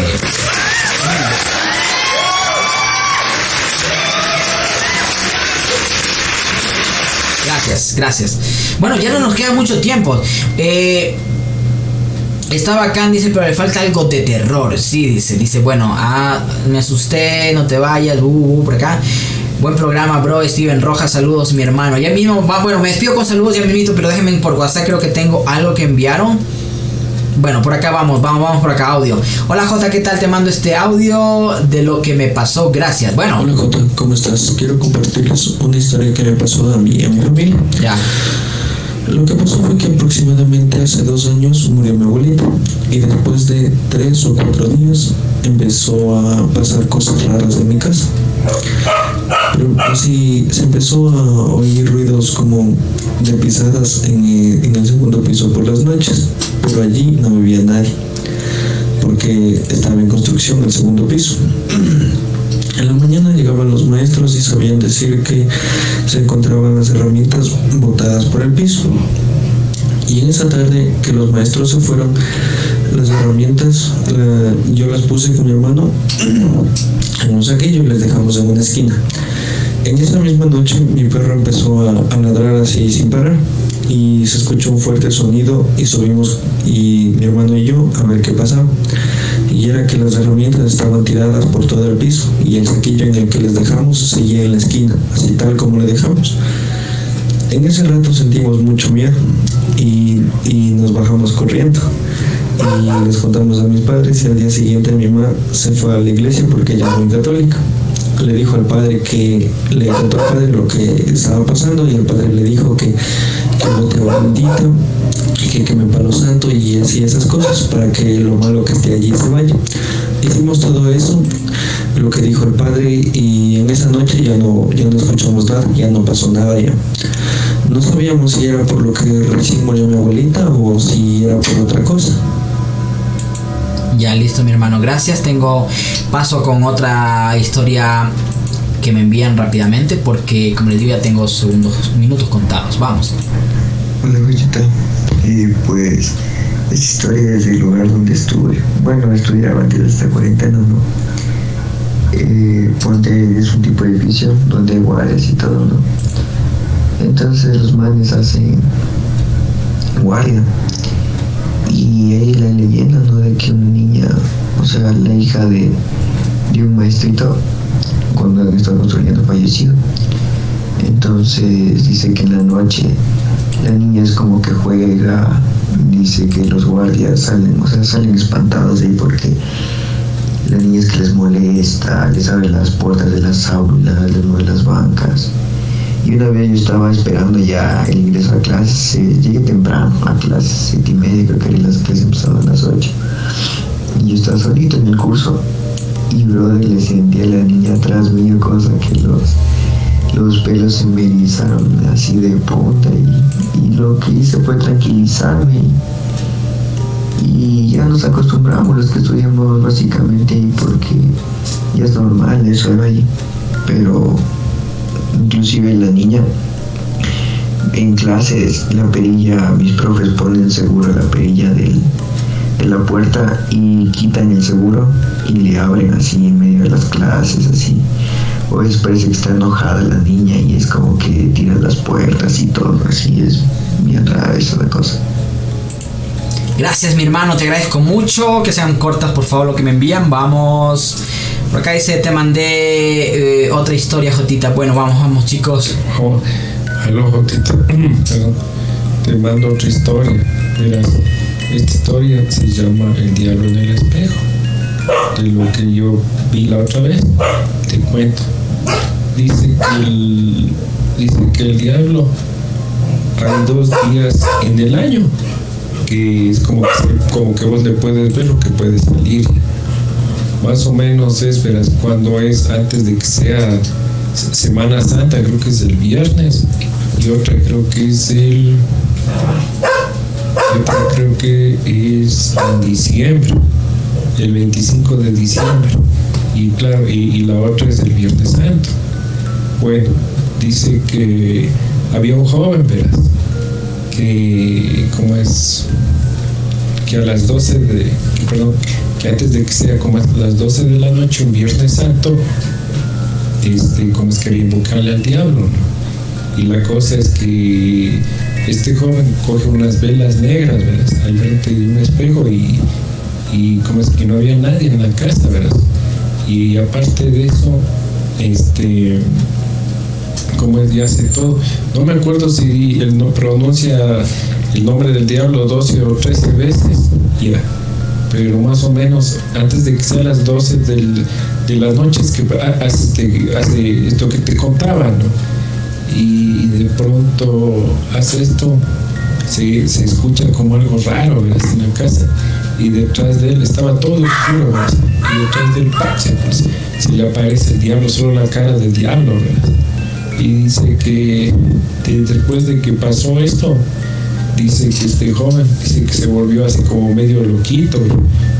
Speaker 1: Gracias, gracias. Bueno, ya no nos queda mucho tiempo. Eh, estaba acá, dice, pero le falta algo de terror. Sí, dice, dice, bueno, ah, me asusté, no te vayas, uh, uh, por acá. Buen programa, bro. Steven Rojas, saludos, mi hermano. Ya mismo, va, bueno, me despido con saludos ya mismo, pero déjenme por WhatsApp, creo que tengo algo que enviaron. Bueno, por acá vamos, vamos, vamos por acá, audio. Hola J, ¿qué tal? Te mando este audio de lo que me pasó, gracias. Bueno.
Speaker 5: Hola J, ¿cómo estás? Quiero compartirles una historia que me pasó a mí a mi familia.
Speaker 1: Ya.
Speaker 5: Lo que pasó fue que aproximadamente hace dos años murió mi abuelita y después de tres o cuatro días empezó a pasar cosas raras en mi casa. Pero así se empezó a oír ruidos como de pisadas en, en el segundo piso por las noches, pero allí no vivía nadie porque estaba en construcción el segundo piso. En la mañana llegaban los maestros y sabían decir que se encontraban las herramientas botadas por el piso. Y en esa tarde que los maestros se fueron, las herramientas yo las puse con mi hermano en un saquillo y les dejamos en una esquina. En esa misma noche mi perro empezó a, a ladrar así sin parar y se escuchó un fuerte sonido y subimos y mi hermano y yo a ver qué pasaba. Y era que las herramientas estaban tiradas por todo el piso y el saquillo en el que les dejamos seguía en la esquina, así tal como le dejamos. En ese rato sentimos mucho miedo y, y nos bajamos corriendo. Y les contamos a mis padres y al día siguiente mi mamá se fue a la iglesia porque ella es muy católica. Le dijo al padre que le contó al padre lo que estaba pasando y el padre le dijo que, bendita y que queme palo santo y así esas cosas para que lo malo que esté allí se vaya. Hicimos todo eso, lo que dijo el padre y en esa noche ya no, ya no escuchamos nada, ya no pasó nada ya. No sabíamos si era por lo que recién murió mi abuelita o si era por otra cosa.
Speaker 1: Ya listo, mi hermano. Gracias. Tengo paso con otra historia que me envían rápidamente porque, como les digo, ya tengo segundos, minutos contados. Vamos.
Speaker 4: Hola, Goyita. Eh, pues, esta historia es del lugar donde estuve. Bueno, estudiaba antes de esta cuarentena, ¿no? Eh, es un tipo de edificio donde hay guardias y todo, ¿no? Entonces los manes hacen guardia. Y hay la leyenda, ¿no? De que una niña, o sea, la hija de, de un maestrito, cuando estaba construyendo, falleció. Entonces dice que en la noche la niña es como que juega, dice que los guardias salen, o sea, salen espantados ahí porque la niña es que les molesta, les abre las puertas de las aulas, les mueve las bancas. Y una vez yo estaba esperando ya el ingreso a clases, llegué temprano a clases, siete y media, creo que las clases empezaban a las ocho. Y yo estaba solito en el curso y brother le sentí a la niña atrás mío, cosa que los, los pelos se me erizaron así de punta y, lo que hice fue tranquilizarme. Y ya nos acostumbramos los que estudiamos básicamente porque ya es normal eso de ahí. Pero inclusive la niña en clases la perilla mis profes ponen seguro la perilla del, de la puerta y quitan el seguro y le abren así en medio de las clases así o es parece que está enojada la niña y es como que tira las puertas y todo así es bien rara esa cosa
Speaker 1: Gracias, mi hermano. Te agradezco mucho. Que sean cortas, por favor, lo que me envían. Vamos. Por acá dice, te mandé eh, otra historia, Jotita. Bueno, vamos, vamos, chicos.
Speaker 2: Oh, aló, Jotita. Perdón. Te mando otra historia. Verás, esta historia se llama El diablo en el espejo. De lo que yo vi la otra vez. Te cuento. Dice que el, dice que el diablo hay dos días en el año que es como que, como que vos le puedes ver lo que puede salir. Más o menos es, cuando es antes de que sea Semana Santa, creo que es el viernes, y otra creo que es el. Y otra creo que es en diciembre, el 25 de diciembre, y claro, y, la otra es el Viernes Santo. Bueno, dice que había un joven, verás, que, ¿cómo es? Que a las 12 de, perdón, que antes de que sea como a las 12 de la noche, un Viernes Santo, este, como es quería invocarle al diablo, ¿no? Y la cosa es que este joven coge unas velas negras, ¿verdad? Al frente de un espejo y, y como es que no había nadie en la casa, ¿verdad? Y aparte de eso, este, como él ya hace todo, no me acuerdo si él no pronuncia
Speaker 11: el nombre del diablo 12 o 13 veces, ya. Pero más o menos antes de que sean las 12 del- de las noches que ha- hace, hace esto que te contaba, ¿no? Y de pronto hace esto, se, se escucha como algo raro en la casa y detrás de él estaba todo oscuro y detrás del ¡pam! se, pues, se le aparece el diablo, solo la cara del diablo ¿verdad? y dice que de- después de que pasó esto dice que este joven dice que se volvió así como medio loquito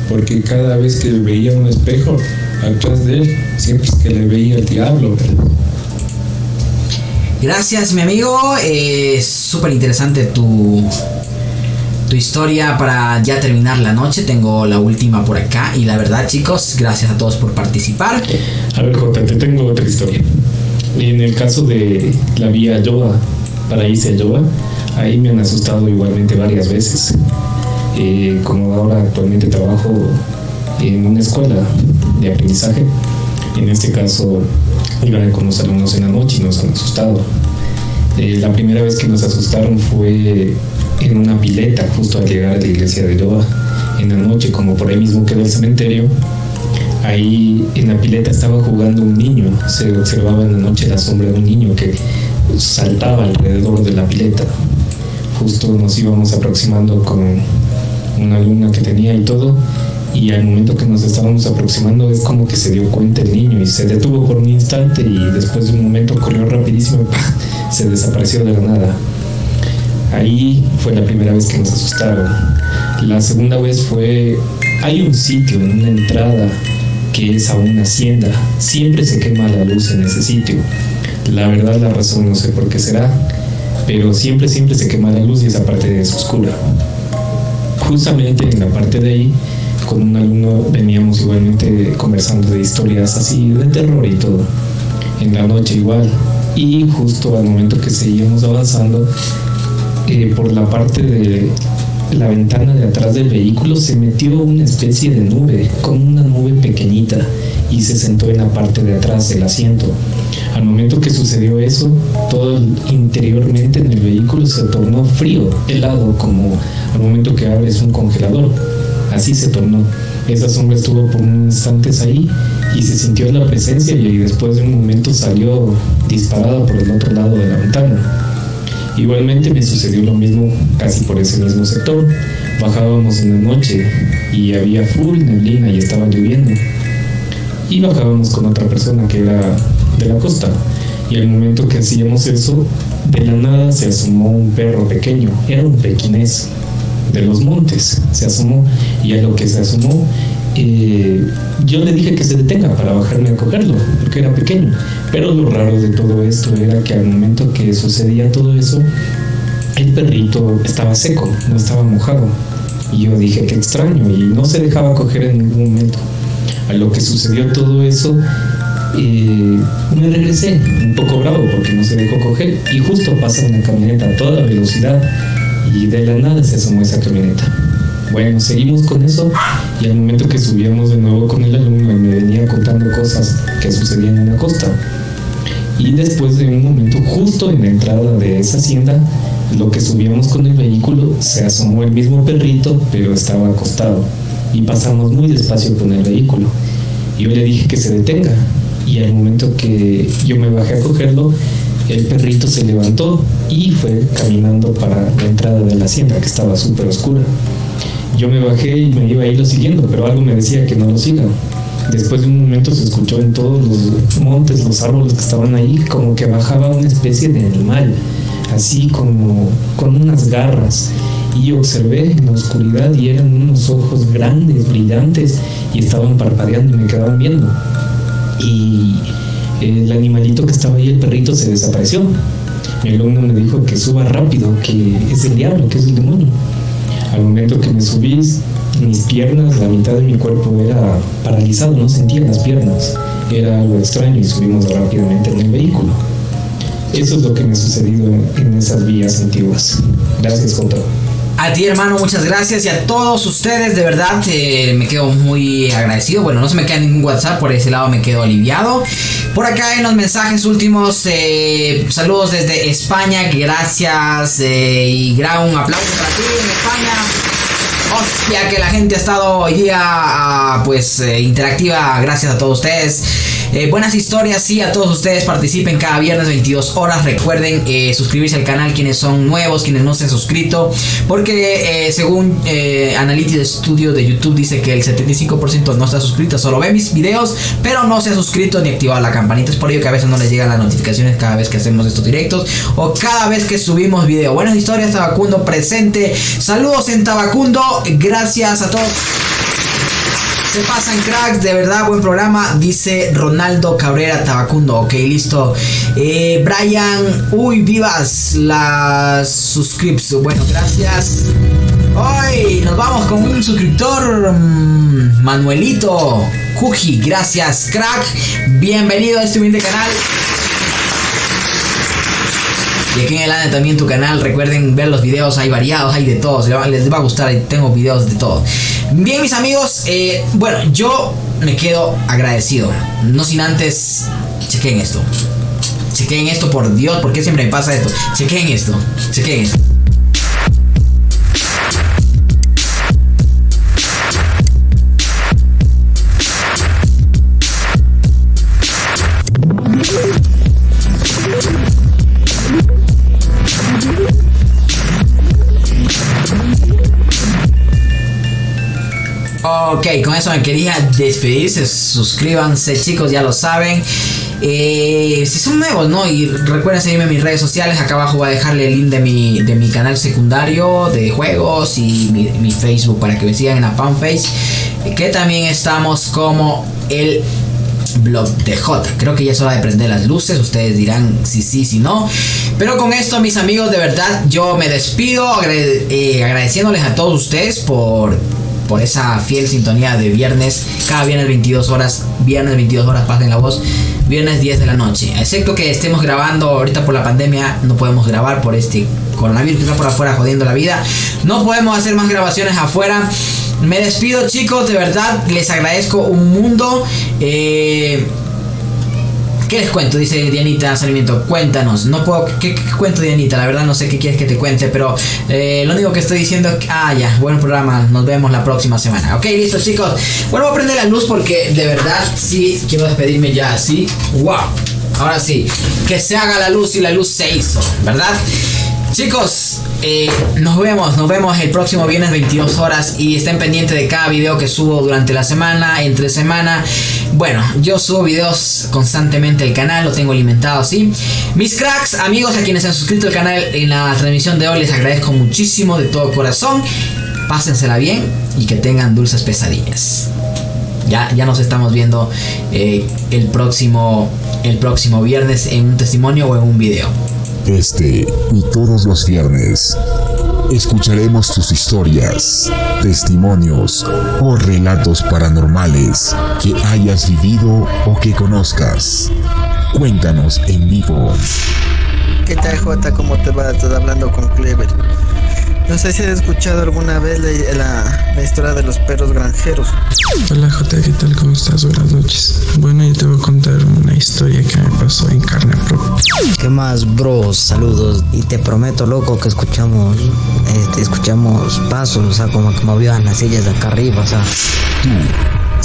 Speaker 11: porque cada vez que veía un espejo atrás de él siempre es que le veía el diablo ¿verdad?
Speaker 1: Gracias, mi amigo. Es súper interesante tu, tu historia para ya terminar la noche. Tengo la última por acá. Y la verdad, chicos, gracias a todos por participar.
Speaker 11: A ver, Jota, te tengo otra historia. En el caso de la vía Yoba, para irse a Yoba, ahí me han asustado igualmente varias veces. Eh, como ahora actualmente trabajo en una escuela de aprendizaje, en este caso iban con los alumnos en la noche y nos han asustado. Eh, la primera vez que nos asustaron fue en una pileta, justo al llegar a la iglesia de Yoba, en la noche, como por ahí mismo quedó el cementerio, Ahí en la pileta estaba jugando un niño, se observaba en la noche la sombra de un niño que saltaba alrededor de la pileta. Justo nos íbamos aproximando con una alumna que tenía y todo, y al momento que nos estábamos aproximando es como que se dio cuenta el niño y se detuvo por un instante y después de un momento corrió rapidísimo y se desapareció de la nada. Ahí fue la primera vez que nos asustaron. La segunda vez fue, hay un sitio en una entrada que es a una hacienda. Siempre se quema la luz en ese sitio. La verdad la razón no sé por qué será, pero siempre, siempre se quema la luz y esa parte es oscura. Justamente en la parte de ahí, con un alumno veníamos igualmente conversando de historias así de terror y todo. En la noche igual. Y justo al momento que seguíamos avanzando, eh, por la parte de la ventana de atrás del vehículo se metió una especie de nube, como una nube pequeñita, y se sentó en la parte de atrás del asiento. Al momento que sucedió eso, todo interiormente en el vehículo se tornó frío, helado, como al momento que abres un congelador. Así se tornó. Esa sombra estuvo por unos instantes ahí y se sintió la presencia y después de un momento salió disparada por el otro lado de la ventana. Igualmente me sucedió lo mismo casi por ese mismo sector. Bajábamos en la noche y había full neblina y estaba lloviendo. Y bajábamos con otra persona que era de la costa. Y al momento que hacíamos eso, de la nada se asomó un perro pequeño. Era un pequinés de los montes. Se asomó y a lo que se asomó, eh, yo le dije que se detenga para bajarme a cogerlo, porque era pequeño. Pero lo raro de todo esto era que al momento que sucedía todo eso, el perrito estaba seco, no estaba mojado. Y yo dije, qué extraño, y no se dejaba coger en ningún momento. A lo que sucedió todo eso, eh, me regresé un poco bravo porque no se dejó coger y justo pasa una camioneta a toda velocidad y de la nada se asomó esa camioneta. Bueno, seguimos con eso y al momento que subíamos de nuevo con el alumno me venía contando cosas que sucedían en la costa. Y después de un momento, justo en la entrada de esa hacienda, lo que subíamos con el vehículo, se asomó el mismo perrito, pero estaba acostado. Y pasamos muy despacio con el vehículo. Yo le dije que se detenga. Y al momento que yo me bajé a cogerlo, el perrito se levantó y fue caminando para la entrada de la hacienda, que estaba súper oscura. Yo me bajé y me iba a irlo siguiendo, pero algo me decía que no lo siga. Después de un momento se escuchó en todos los montes, los árboles que estaban ahí, como que bajaba una especie de animal, así como con unas garras. Y observé en la oscuridad y eran unos ojos grandes, brillantes, y estaban parpadeando y me quedaban viendo. Y el animalito que estaba ahí, el perrito, se desapareció. Mi alumno me dijo que suba rápido, que es el diablo, que es el demonio. Al momento que me subí, mis piernas, la mitad de mi cuerpo era paralizado, no sentía las piernas. Era algo extraño y subimos rápidamente en el vehículo. Eso es lo que me ha sucedido en, esas vías antiguas. Gracias, Jota.
Speaker 1: A ti hermano, muchas gracias y a todos ustedes, de verdad eh, me quedo muy agradecido. Bueno, no se me queda ningún WhatsApp, por ese lado me quedo aliviado. Por acá en los mensajes últimos, eh, saludos desde España, gracias eh, y gran aplauso para ti en España. Hostia, que la gente ha estado hoy día ah, pues interactiva, gracias a todos ustedes. Eh, buenas historias, sí, a todos ustedes participen cada viernes 22 horas. Recuerden eh, suscribirse al canal quienes son nuevos, quienes no se han suscrito. Porque eh, según Analytics Studio de YouTube dice que el 75% no está suscrito, solo ve mis videos, pero no se ha suscrito ni activado la campanita. Es por ello que a veces no les llegan las notificaciones cada vez que hacemos estos directos o cada vez que subimos video. Buenas historias, Tabacundo presente. Saludos en Tabacundo. Gracias a todos. Se pasan cracks, de verdad, buen programa, dice Ronaldo Cabrera Tabacundo. Ok, listo. Eh, Brian, uy, vivas las suscripts. Bueno, gracias. Hoy nos vamos con un suscriptor, mm, Manuelito Cuji. Gracias, crack. Bienvenido a este humilde canal. Y aquí en el año también tu canal, recuerden ver los videos, hay variados, hay de todos, les va a gustar, tengo videos de todo. Bien mis amigos, eh, bueno, yo me quedo agradecido, no sin antes, chequen esto. Chequen esto por Dios, ¿por qué siempre me pasa esto? Chequen esto, chequen esto. Ok, con eso me quería despedirse. Suscríbanse, chicos, ya lo saben. Eh, si son nuevos, ¿no? Y recuerden seguirme en mis redes sociales. Acá abajo voy a dejarle el link de mi, de mi canal secundario de juegos y mi, Facebook para que me sigan en la fanpage. Que también estamos como el blog de J. Creo que ya es hora de prender las luces. Ustedes dirán si sí, si no. Pero con esto, mis amigos, de verdad, yo me despido eh, agradeciéndoles a todos ustedes por, por esa fiel sintonía de viernes. Cada viernes 22 horas. Viernes 22 horas, pasen la voz. Viernes 10 de la noche. Excepto que estemos grabando ahorita por la pandemia. No podemos grabar por este coronavirus que está por afuera jodiendo la vida. No podemos hacer más grabaciones afuera. Me despido chicos, de verdad les agradezco un mundo. Eh, ¿Qué les cuento? Dice Dianita Sarmiento. Cuéntanos. No puedo. ¿qué, cuento, Dianita? La verdad no sé qué quieres que te cuente, pero eh, lo único que estoy diciendo es que. Ah, ya. Buen programa. Nos vemos la próxima semana. Ok, listo, chicos. Bueno, voy a prender la luz porque de verdad sí quiero despedirme ya así. ¡Wow! Ahora sí. Que se haga la luz y la luz se hizo, ¿verdad? Chicos, eh, nos vemos, nos vemos el próximo viernes 22 horas y estén pendientes de cada video que subo durante la semana, entre semana. Bueno, yo subo videos constantemente al canal, lo tengo alimentado así. Mis cracks, amigos a quienes han suscrito al canal en la transmisión de hoy, les agradezco muchísimo de todo corazón. Pásensela bien y que tengan dulces pesadillas. Ya, ya nos estamos viendo eh, el, próximo, el próximo viernes en un testimonio o en un video.
Speaker 6: Este y todos los viernes escucharemos tus historias, testimonios o relatos paranormales que hayas vivido o que conozcas. Cuéntanos en vivo.
Speaker 7: ¿Qué tal, Jota? ¿Cómo te va? Estás hablando con Clever. No sé si has escuchado alguna vez la, la- la historia de los perros granjeros.
Speaker 5: Hola Jota, ¿qué tal? ¿Cómo estás? Buenas noches. Bueno, yo te voy a contar una historia que me pasó en carne propia.
Speaker 9: ¿Qué más, bros? Saludos. Y te prometo, loco, que escuchamos, este, escuchamos pasos, o sea, como que movían las sillas de acá arriba, o sea.
Speaker 6: Tú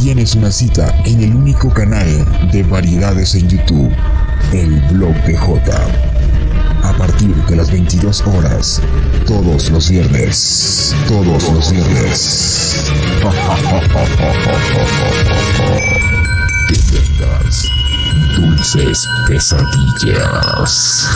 Speaker 6: tienes una cita en el único canal de variedades en YouTube, el blog de J. A partir de las 22 horas, todos los viernes, todos los viernes. Tengas dulces pesadillas.